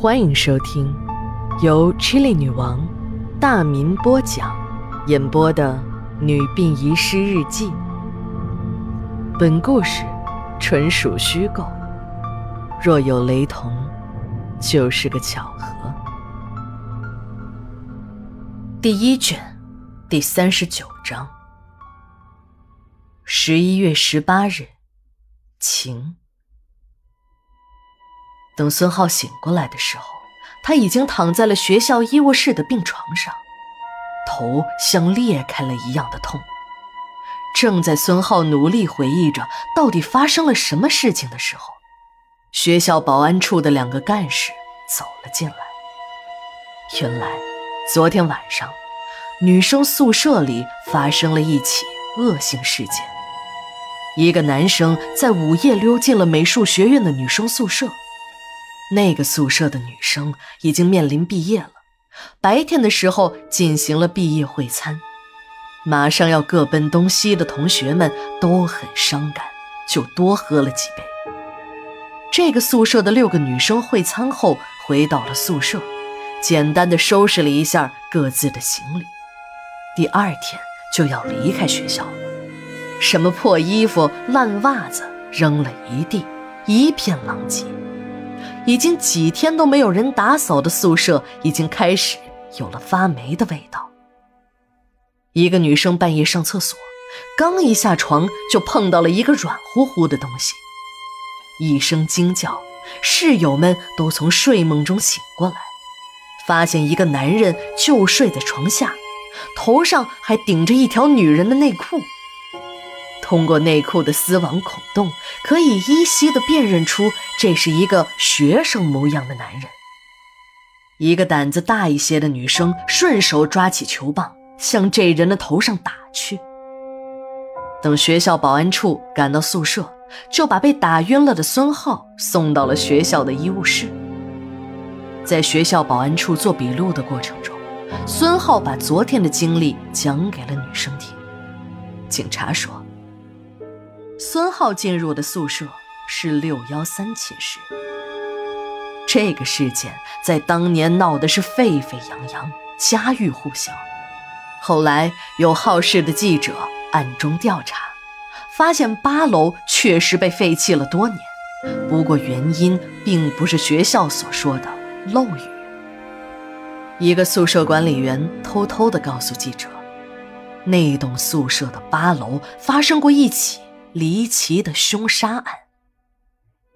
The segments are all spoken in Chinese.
欢迎收听由 Chili 女王大民播讲、演播的《女病遗失日记》。本故事纯属虚构，若有雷同，就是个巧合。第一卷，第三十九章。十一月十八日，晴。等孙浩醒过来的时候，他已经躺在了学校医务室的病床上，头像裂开了一样的痛。正在孙浩努力回忆着到底发生了什么事情的时候，学校保安处的两个干事走了进来。原来，昨天晚上，女生宿舍里发生了一起恶性事件。一个男生在午夜溜进了美术学院的女生宿舍。那个宿舍的女生已经面临毕业了，白天的时候进行了毕业会餐，马上要各奔东西的同学们都很伤感，就多喝了几杯。这个宿舍的六个女生会餐后回到了宿舍，简单的收拾了一下各自的行李，第二天就要离开学校了。什么破衣服、烂袜子扔了一地，一片狼藉。已经几天都没有人打扫的宿舍，已经开始有了发霉的味道。一个女生半夜上厕所，刚一下床就碰到了一个软乎乎的东西，一声惊叫，室友们都从睡梦中醒过来，发现一个男人就睡在床下，头上还顶着一条女人的内裤。通过内裤的丝网孔洞，可以依稀的辨认出这是一个学生模样的男人。一个胆子大一些的女生顺手抓起球棒，向这人的头上打去。等学校保安处赶到宿舍，就把被打晕了的孙浩送到了学校的医务室。在学校保安处做笔录的过程中，孙浩把昨天的经历讲给了女生听。警察说。孙浩进入的宿舍是六幺三寝室。这个事件在当年闹得是沸沸扬扬，家喻户晓。后来有好事的记者暗中调查，发现八楼确实被废弃了多年，不过原因并不是学校所说的漏雨。一个宿舍管理员偷偷地告诉记者，那栋宿舍的八楼发生过一起。离奇的凶杀案。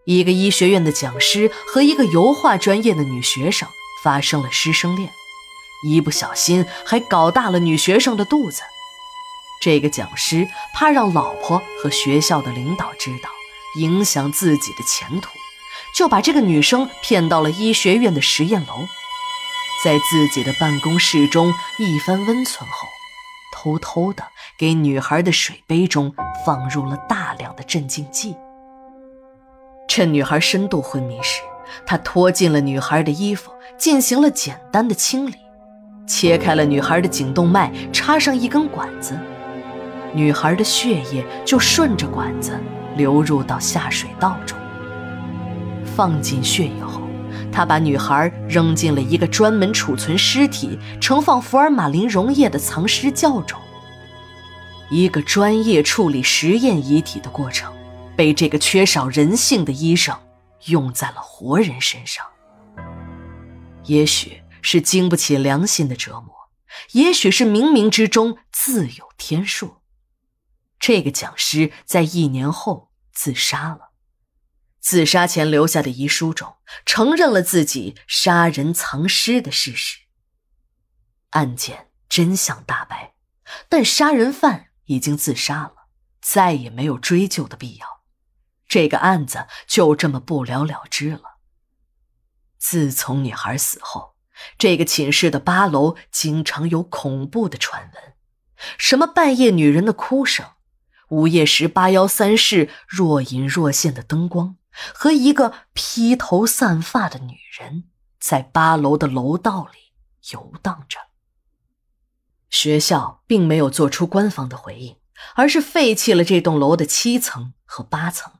一个医学院的讲师和一个油画专业的女学生发生了师生恋，一不小心还搞大了女学生的肚子。这个讲师怕让老婆和学校的领导知道，影响自己的前途，就把这个女生骗到了医学院的实验楼，在自己的办公室中一番温存后。偷偷的给女孩的水杯中放入了大量的镇静剂。趁女孩深度昏迷时，他脱尽了女孩的衣服，进行了简单的清理，切开了女孩的颈动脉，插上一根管子，女孩的血液就顺着管子流入到下水道中。放进血液。他把女孩扔进了一个专门储存尸体、盛放福尔马林溶液的藏尸窖中。一个专业处理实验遗体的过程，被这个缺少人性的医生用在了活人身上。也许是经不起良心的折磨，也许是冥冥之中自有天数。这个讲师在一年后自杀了。自杀前留下的遗书中，承认了自己杀人藏尸的事实。案件真相大白，但杀人犯已经自杀了，再也没有追究的必要。这个案子就这么不了了之了。自从女孩死后，这个寝室的八楼经常有恐怖的传闻，什么半夜女人的哭声，午夜时八幺三室若隐若现的灯光。和一个披头散发的女人在八楼的楼道里游荡着。学校并没有做出官方的回应，而是废弃了这栋楼的七层和八层，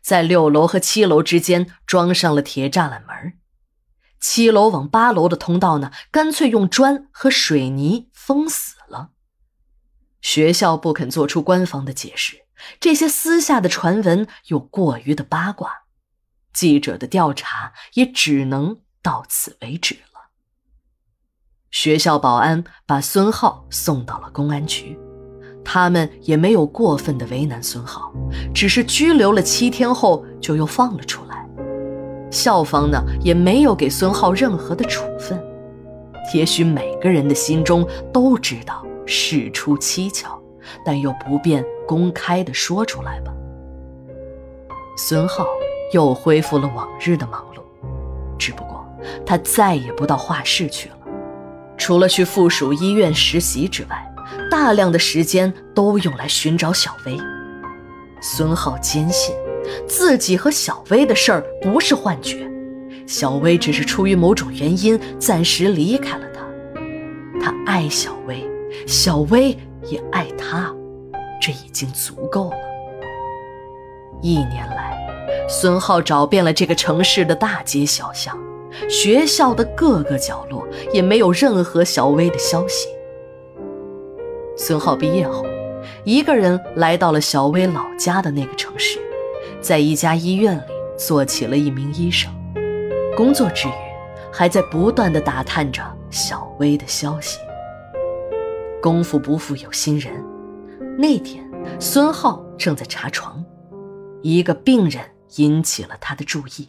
在六楼和七楼之间装上了铁栅栏门。七楼往八楼的通道呢，干脆用砖和水泥封死了。学校不肯做出官方的解释，这些私下的传闻又过于的八卦，记者的调查也只能到此为止了。学校保安把孙浩送到了公安局，他们也没有过分的为难孙浩，只是拘留了七天后就又放了出来。校方呢也没有给孙浩任何的处分，也许每个人的心中都知道事出蹊跷，但又不便公开的说出来吧。孙浩又恢复了往日的忙碌，只不过他再也不到画室去了，除了去附属医院实习之外，大量的时间都用来寻找小薇。孙浩坚信。自己和小薇的事儿不是幻觉，小薇只是出于某种原因暂时离开了他。他爱小薇，小薇也爱他，这已经足够了。一年来，孙浩找遍了这个城市的大街小巷，学校的各个角落，也没有任何小薇的消息。孙浩毕业后，一个人来到了小薇老家的那个城市。在一家医院里做起了一名医生，工作之余还在不断的打探着小薇的消息。功夫不负有心人，那天孙浩正在查床，一个病人引起了他的注意。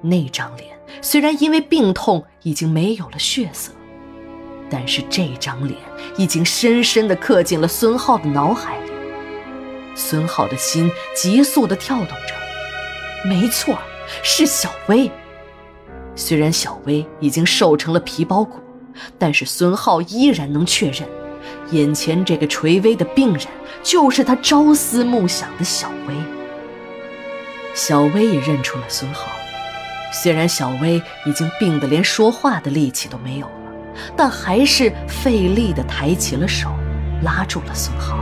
那张脸虽然因为病痛已经没有了血色，但是这张脸已经深深的刻进了孙浩的脑海里。孙浩的心急速地跳动着，没错，是小薇。虽然小薇已经瘦成了皮包骨，但是孙浩依然能确认，眼前这个垂危的病人就是他朝思暮想的小薇。小薇也认出了孙浩，虽然小薇已经病得连说话的力气都没有了，但还是费力地抬起了手，拉住了孙浩。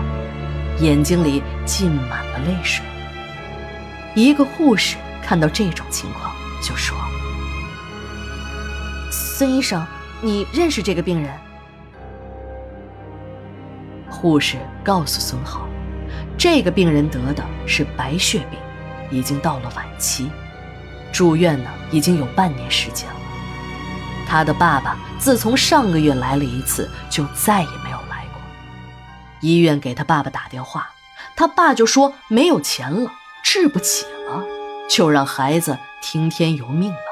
眼睛里浸满了泪水。一个护士看到这种情况，就说：“孙医生，你认识这个病人？”护士告诉孙浩，这个病人得的是白血病，已经到了晚期，住院呢已经有半年时间了。他的爸爸自从上个月来了一次，就再也没有来过。医院给他爸爸打电话，他爸就说没有钱了，治不起了，就让孩子听天由命了。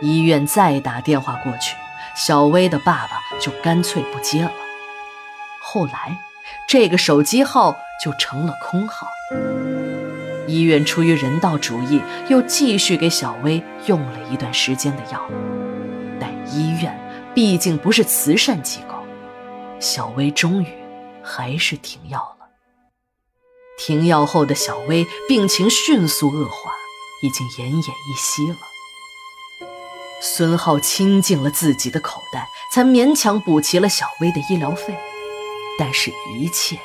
医院再打电话过去，小薇的爸爸就干脆不接了。后来，这个手机号就成了空号。医院出于人道主义，又继续给小薇用了一段时间的药，但医院毕竟不是慈善机构，小薇终于。还是停药了。停药后的小薇病情迅速恶化，已经奄奄一息了。孙浩倾尽了自己的口袋，才勉强补齐了小薇的医疗费，但是，一切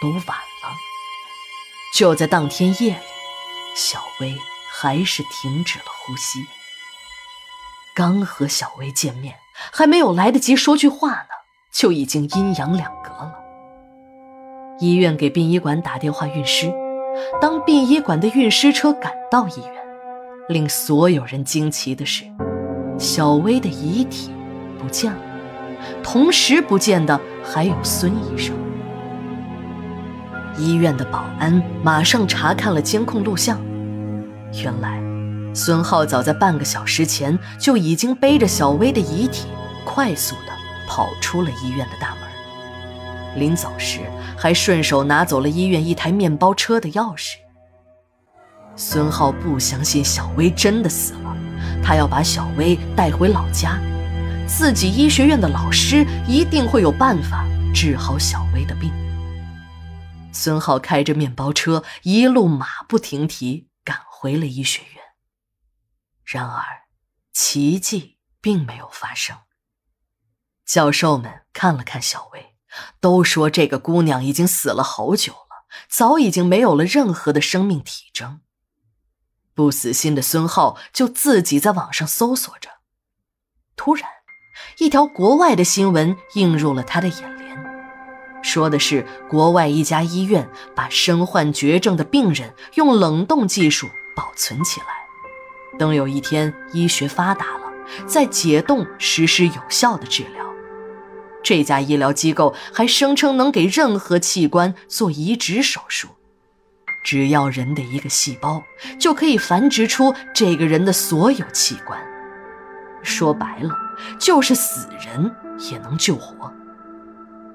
都晚了。就在当天夜里，小薇还是停止了呼吸。刚和小薇见面，还没有来得及说句话呢，就已经阴阳两隔了。医院给殡仪馆打电话运尸，当殡仪馆的运尸车赶到医院，令所有人惊奇的是，小薇的遗体不见了，同时不见的还有孙医生。医院的保安马上查看了监控录像，原来孙浩早在半个小时前就已经背着小薇的遗体，快速的跑出了医院的大门。临走时，还顺手拿走了医院一台面包车的钥匙。孙浩不相信小薇真的死了，他要把小薇带回老家，自己医学院的老师一定会有办法治好小薇的病。孙浩开着面包车，一路马不停蹄赶回了医学院。然而，奇迹并没有发生。教授们看了看小薇。都说这个姑娘已经死了好久了，早已经没有了任何的生命体征。不死心的孙浩就自己在网上搜索着。突然，一条国外的新闻映入了他的眼帘，说的是国外一家医院把身患绝症的病人用冷冻技术保存起来，等有一天医学发达了，再解冻实施有效的治疗。这家医疗机构还声称能给任何器官做移植手术。只要人的一个细胞，就可以繁殖出这个人的所有器官。说白了，就是死人也能救活。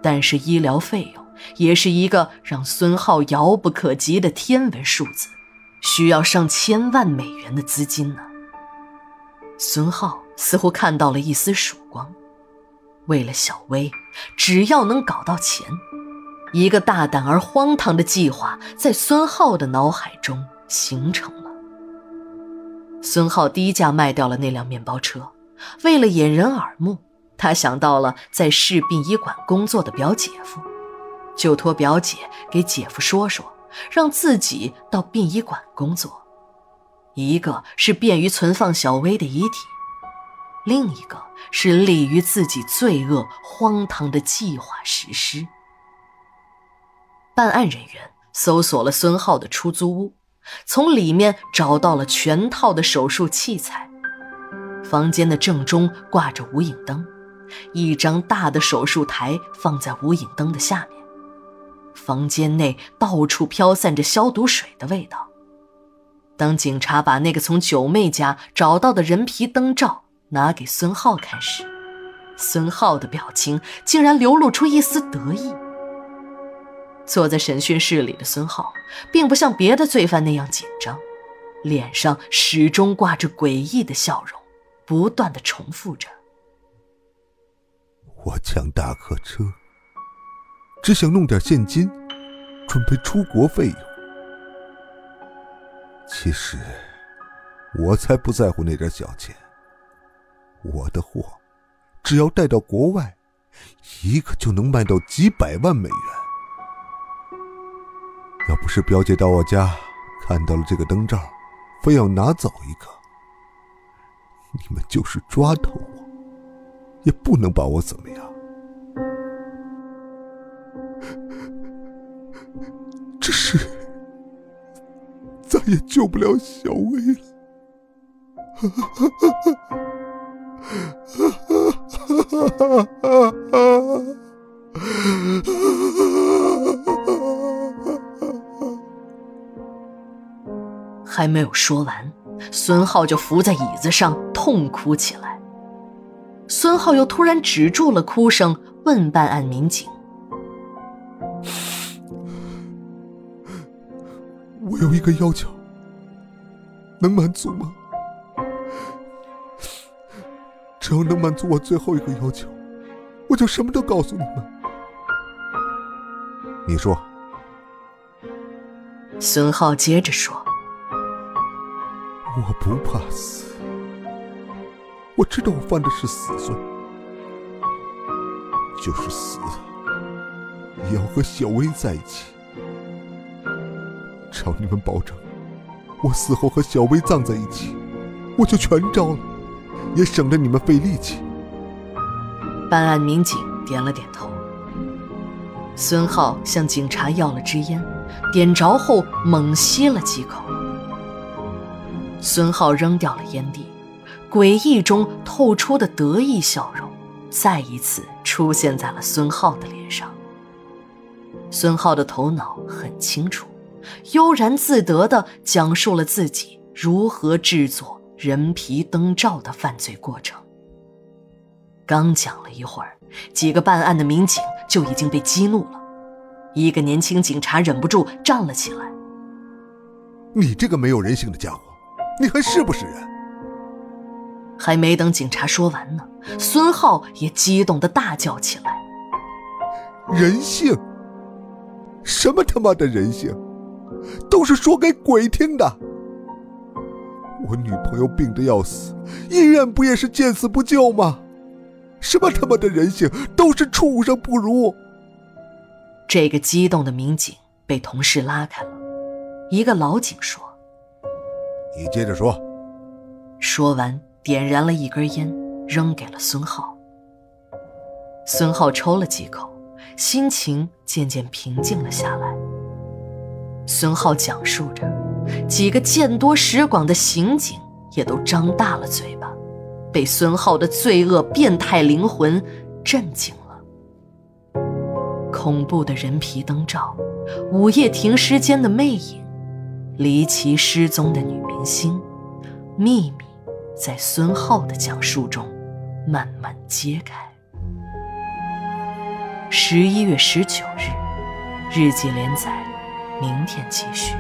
但是医疗费用也是一个让孙浩遥不可及的天文数字，需要上千万美元的资金呢。孙浩似乎看到了一丝曙光，为了小薇，只要能搞到钱。一个大胆而荒唐的计划在孙浩的脑海中形成了。孙浩低价卖掉了那辆面包车，为了掩人耳目，他想到了在市殡仪馆工作的表姐夫，就托表姐给姐夫说说，让自己到殡仪馆工作。一个是便于存放小薇的遗体，另一个是利于自己罪恶荒唐的计划实施。办案人员搜索了孙浩的出租屋，从里面找到了全套的手术器材。房间的正中挂着无影灯，一张大的手术台放在无影灯的下面。房间内到处飘散着消毒水的味道。当警察把那个从九妹家找到的人皮灯罩拿给孙浩看时，孙浩的表情竟然流露出一丝得意。坐在审讯室里的孙浩，并不像别的罪犯那样紧张，脸上始终挂着诡异的笑容，不断的重复着：“我抢大客车，只想弄点现金，准备出国费用。其实，我才不在乎那点小钱。我的货，只要带到国外，一个就能卖到几百万美元。”要不是表姐到我家看到了这个灯罩，非要拿走一个，你们就是抓到我，也不能把我怎么样。只是再也救不了小薇了。还没有说完，孙浩就伏在椅子上痛哭起来。孙浩又突然止住了哭声，问办案民警：“我有一个要求，能满足吗？只要能满足我最后一个要求，我就什么都告诉你们。你说。”孙浩接着说。我不怕死，我知道我犯的是死罪，就是死也要和小薇在一起。只要你们保证我死后和小薇葬在一起，我就全招了，也省得你们费力气。办案民警点了点头。孙浩向警察要了支烟，点着后猛吸了几口。孙浩扔掉了烟蒂，诡异中透出的得意笑容再一次出现在了孙浩的脸上。孙浩的头脑很清楚，悠然自得地讲述了自己如何制作人皮灯罩的犯罪过程。刚讲了一会儿，几个办案的民警就已经被激怒了。一个年轻警察忍不住站了起来：“你这个没有人性的家伙！”你还是不是人？还没等警察说完呢，孙浩也激动的大叫起来：“人性？什么他妈的人性？都是说给鬼听的！我女朋友病得要死，医院不也是见死不救吗？什么他妈的人性？都是畜生不如！”这个激动的民警被同事拉开了，一个老警说。你接着说。说完，点燃了一根烟，扔给了孙浩。孙浩抽了几口，心情渐渐平静了下来。孙浩讲述着，几个见多识广的刑警也都张大了嘴巴，被孙浩的罪恶变态灵魂震惊了。恐怖的人皮灯罩，午夜停尸间的魅影，离奇失踪的女明星，秘密。在孙浩的讲述中，慢慢揭开。十一月十九日，日记连载，明天继续。